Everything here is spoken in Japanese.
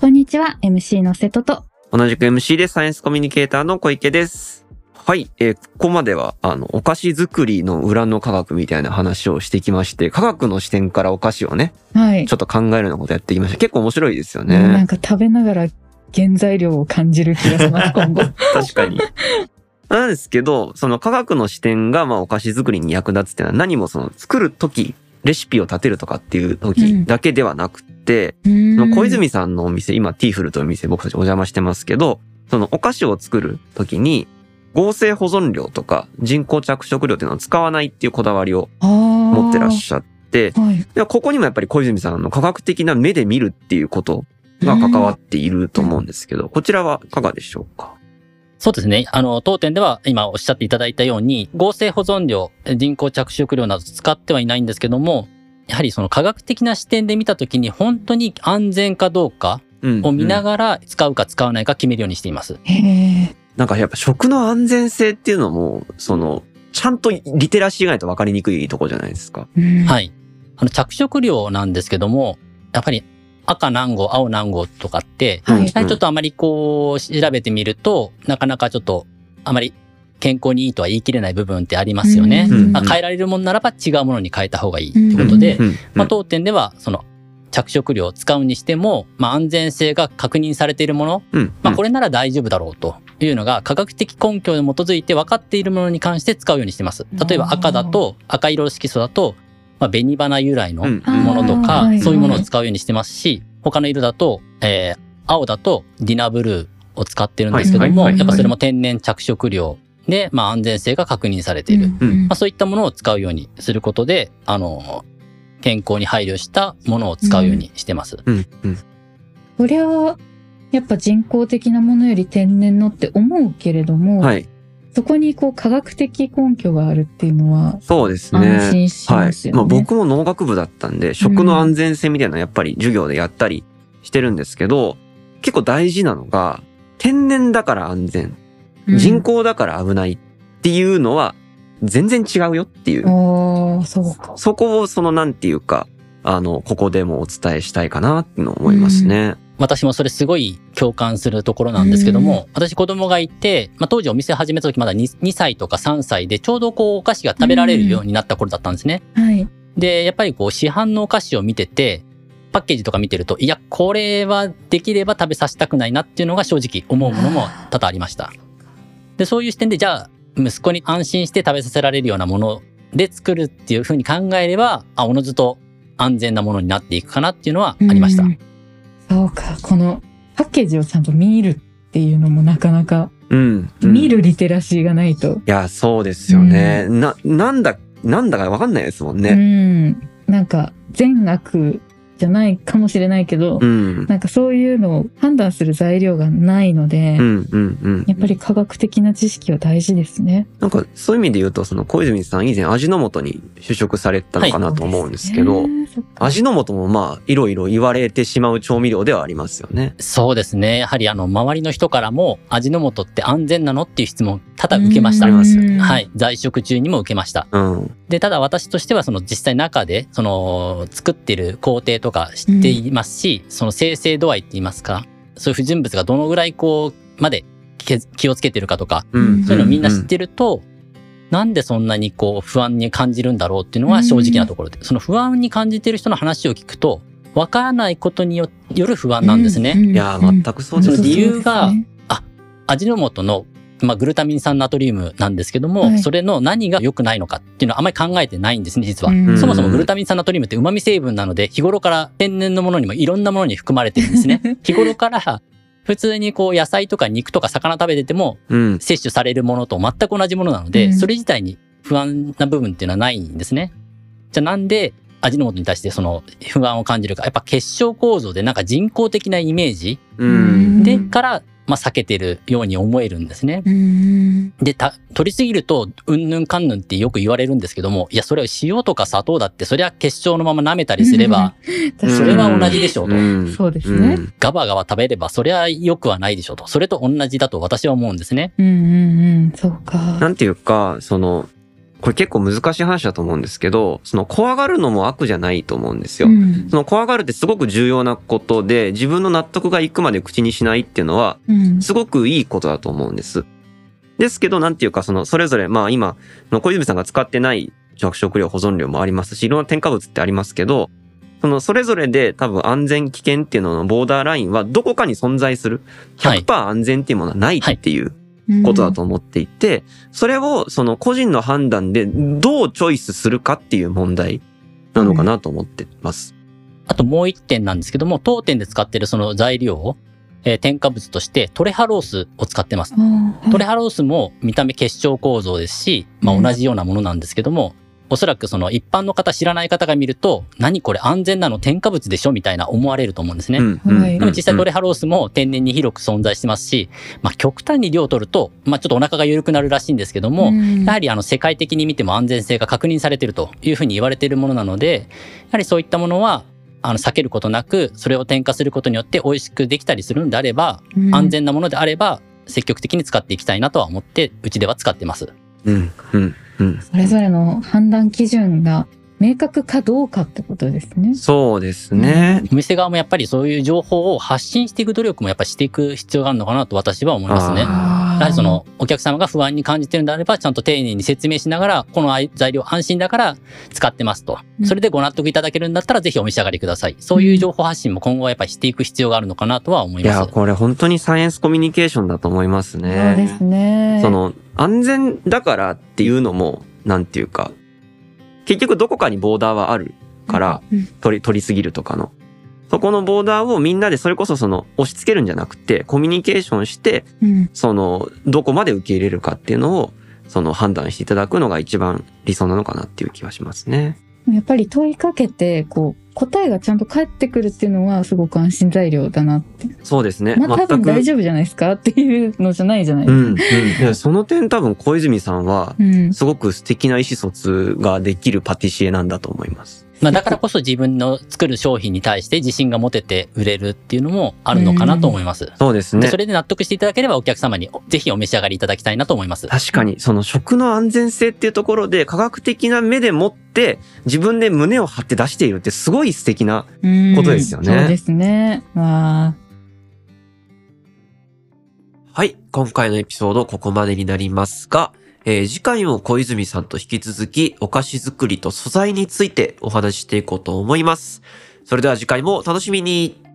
こんにちは、MC の瀬戸と。同じく MC でサイエンスコミュニケーターの小池です。はい。えーここまでは、あの、お菓子作りの裏の科学みたいな話をしてきまして、科学の視点からお菓子をね、はい。ちょっと考えるようなことやってきました。結構面白いですよね。なんか食べながら原材料を感じる気がします、今後。確かに。なんですけど、その科学の視点が、まあ、お菓子作りに役立つっていうのは何もその作るとき、レシピを立てるとかっていう時だけではなくて、その小泉さんのお店、今ティーフルというお店僕たちお邪魔してますけど、そのお菓子を作るときに合成保存料とか人工着色料っていうのを使わないっていうこだわりを持持ってらっしゃって、ゃはい。でここにもやっぱり小泉さんの科学的な目で見るっていうことが関わっていると思うんですけど、こちらはいかがでしょうか？そうですね。あの、当店では今おっしゃっていただいたように、合成保存料、人工着色料など使ってはいないんですけども、やはりその科学的な視点で見たときに本当に安全かどうかうんを見なうんがら使うか使わないか決めるようにしています。へえ。なんかやっぱ食の安全性っていうのも、その、ちゃんとリテラシーがないと分かりにくいとこじゃないですか。うんはい。あの、着色料なんですけども、やっぱり赤何号、青何号とかって、はいちょっとあまりこう、調べてみると、なかなかちょっと、あまり健康にいいとは言い切れない部分ってありますよね。うん。まあ、変えられるものならば違うものに変えた方がいいということで、うん。まあ、当店では、その、着色料を使うにしても、まあ、安全性が確認されているもの、うん。まあ、これなら大丈夫だろうというのが科学的根拠に基づいて分かっているものに関して使うようにしてます。例えば赤だと、赤色色素だと、まあ、紅花由来のうん。ものとかは、い。そういうものを使うようにしてますし、他の色だと、えー青だとディナブルーを使ってるんですけども、はい。はい。はい。はいやっぱそれも天然着色料で、まあ、安全性が確認されている。うんまあ、そういったものを使うようにすることで、あの、健康に配慮したものを使うようにしてます。うんうんこれは、やっぱ人工的なものより天然のって思うけれども、はい。そこにこう科学的根拠があるっていうのはそうですね。安心しはいます。よね。まあ僕も農学部だったんで、食の安全性みたいなのやっぱり授業でやったりしてるんですけど、結構大事なのが、天然だから安全、うん人工だから危ないっていうのは全然違うよっていう。ああ、そうか。そこをそのなんていうか、あの、ここでもお伝えしたいかなっていうのを思いますね。私もそれすごい共感するところなんですけども、私子供がいて、まあ、当時お店始めた時まだ 2, 2歳とか3歳でちょうどこうお菓子が食べられるようになった頃だったんですね。はい。で、やっぱりこう市販のお菓子を見てて、パッケージとか見てると、いや、これはできれば食べさせたくないなっていうのが正直思うものも多々ありました。で、そういう視点で、じゃあ、息子に安心して食べさせられるようなもので作るっていうふうに考えれば、あ、おのずと安全なものになっていくかなっていうのはありました。うんそうか。このパッケージをちゃんと見るっていうのもなかなか、うん。うん見るリテラシーがないと。いや、そうですよね。な、なんだ、なんだかわかんないですもんうね。ん。なんか善悪じゃないかもしれないけど、うん。なんかそういうのを判断する材料がないので、うん、うん、うん。やっぱり科学的な知識は大事ですね。なんか、そういう意味で言うと、その小泉さん以前味の素に就職されたのかなと思うんですけど、そうですねそっか味の素もまあ、いろいろ言われてしまう調味料ではありますよね。そうですね。やはりあの、周りの人からも、味の素って安全なのっていう質問、多々受けましたはい。在職中にも受けました。うん。で、ただ私としてはその実際中で、その作ってる工程とか知っていますし、その生成度合いって言いますか、そういう不純物がどのぐらいこう、まで気気をつけてるかとか、うん。そういうのをみんな知っる。てると、なんでそんなにこう不安に感じるんだろうっていうのが正直なところで、その不安に感じてる人の話を聞くと、わからないことによよる不安なんですね。ういやー、全くそうですその理由がそうですね味の素の、まあ、グルタミン酸ナトリウムなんですけども、はいそれの何が良くないのかっていうのはあまり考えてないんですね、実は。うんそもそもグルタミン酸ナトリウムって旨味成分なので、日頃から天然のものにもいろんなものに含まれてるんですね。日頃から普通にこう野菜とか肉とか魚食べててもうん。摂取されるものと全く同じものなので、うんそれ自体に不安な部分っていうのはないんですね。じゃあなんで味の素に対してその不安を感じるか。やっぱ結晶構造でなんか人工的なイメージうん。でから、まあ、避けてるように思えるんですね。うんで、た、取りすぎると、うんぬんかんぬんってよく言われるんですけども、いや、それは塩とか砂糖だって、そりゃ結晶のまま舐めたりすれば、それは同じでしょうと。うんそうですねうんガバガバ食べれば、そりゃ良くはないでしょうと。それと同じだと私は思うんですね。うんうんうん、そうか。なんていうか、その、これ結構難しい話だと思うんですけど、その怖がるのも悪じゃないと思うんですよ。うんその怖がるってすごく重要なことで、自分の納得がいくまで口にしないっていうのは、うんすごくいいことだと思うんです。ですけど、なんていうか、その、それぞれ、まあ今、の小泉さんが使ってない着色料、保存料もありますし、いろんな添加物ってありますけど、その、それぞれで多分安全危険っていうののボーダーラインはどこかに存在する。はい100%安全っていうものはないっていうことだと思っていて、それをその個人の判断でどうチョイスするかっていう問題なのかなと思ってます。あともう一点なんですけども、当店で使ってるその材料を、えー添加物としてトレハロースを使ってます。トレハロースも見た目結晶構造ですし、まあ同じようなものなんですけども、おそらくその一般の方知らない方が見ると、何これ安全なの添加物でしょみたいな思われると思うんですね。うんうんはい。でも実際トレハロースも天然に広く存在してますし、まあ極端に量を取ると、まあちょっとお腹が緩くなるらしいんですけども、うん。やはりあの世界的に見ても安全性が確認されているというふうに言われているものなので、やはりそういったものはあの避けることなく、それを添加することによって美味しくできたりするんであれば、うん。安全なものであれば、積極的に使っていきたいなとは思って、うちでは使ってます。うんうんうんそれぞれの判断基準が明確かどうかってことですね。そうですね。お店側もやっぱりそういう情報を発信していく努力もやっぱりしていく必要があるのかなと私は思いますね。はりそのお客様が不安に感じてるんであれば、ちゃんと丁寧に説明しながら、この材料安心だから使ってますとう。んそれでご納得いただけるんだったら、ぜひお召し上がりください。そういう情報発信も今後はやっぱりしていく必要があるのかなとは思いいや、ます。これ本当にサイエンスコミュニケーションだと思いますそうね。ですね。その、安全だからっていうのも、なんていうか、結局どこかにボーダーはあるから、うん取り、取りすぎるとかの。そこのボーダーをみんなでそれこそその押し付けるんじゃなくて、コミュニケーションして、うんその、どこまで受け入れるかっていうのを、その判断していただくのが一番理想なのかなっていう気がしますね。やっぱり問いかけて、こう、答えがちゃんと返ってくるっていうのはすごく安心材料だなって。そうですね。まあ多分大夫。丈夫じゃないですかっていうのじゃないじゃないですか。うん、うん。その点多分小泉さんは、うん。すごく素敵な意思疎通ができるパティシエなんだと思います。まあだからこそ自分の作る商品に対して自信が持てて売れるっていうのもあるのかなと思います。そうですねでそ。れで納得していただければお客様にぜひお召し上がりいただきたいなと思います。確かに、その食の安全性っていうところで科学的な目でもって自分で胸を張って出しているってすごい素敵な。うんことですよねそうですね。わあ。はい。今回のエピソードここまでになりますが、えー次回も小泉さんと引き続きお菓子作りと素材についてお話ししていこうと思います。それでは次回もお楽しみに。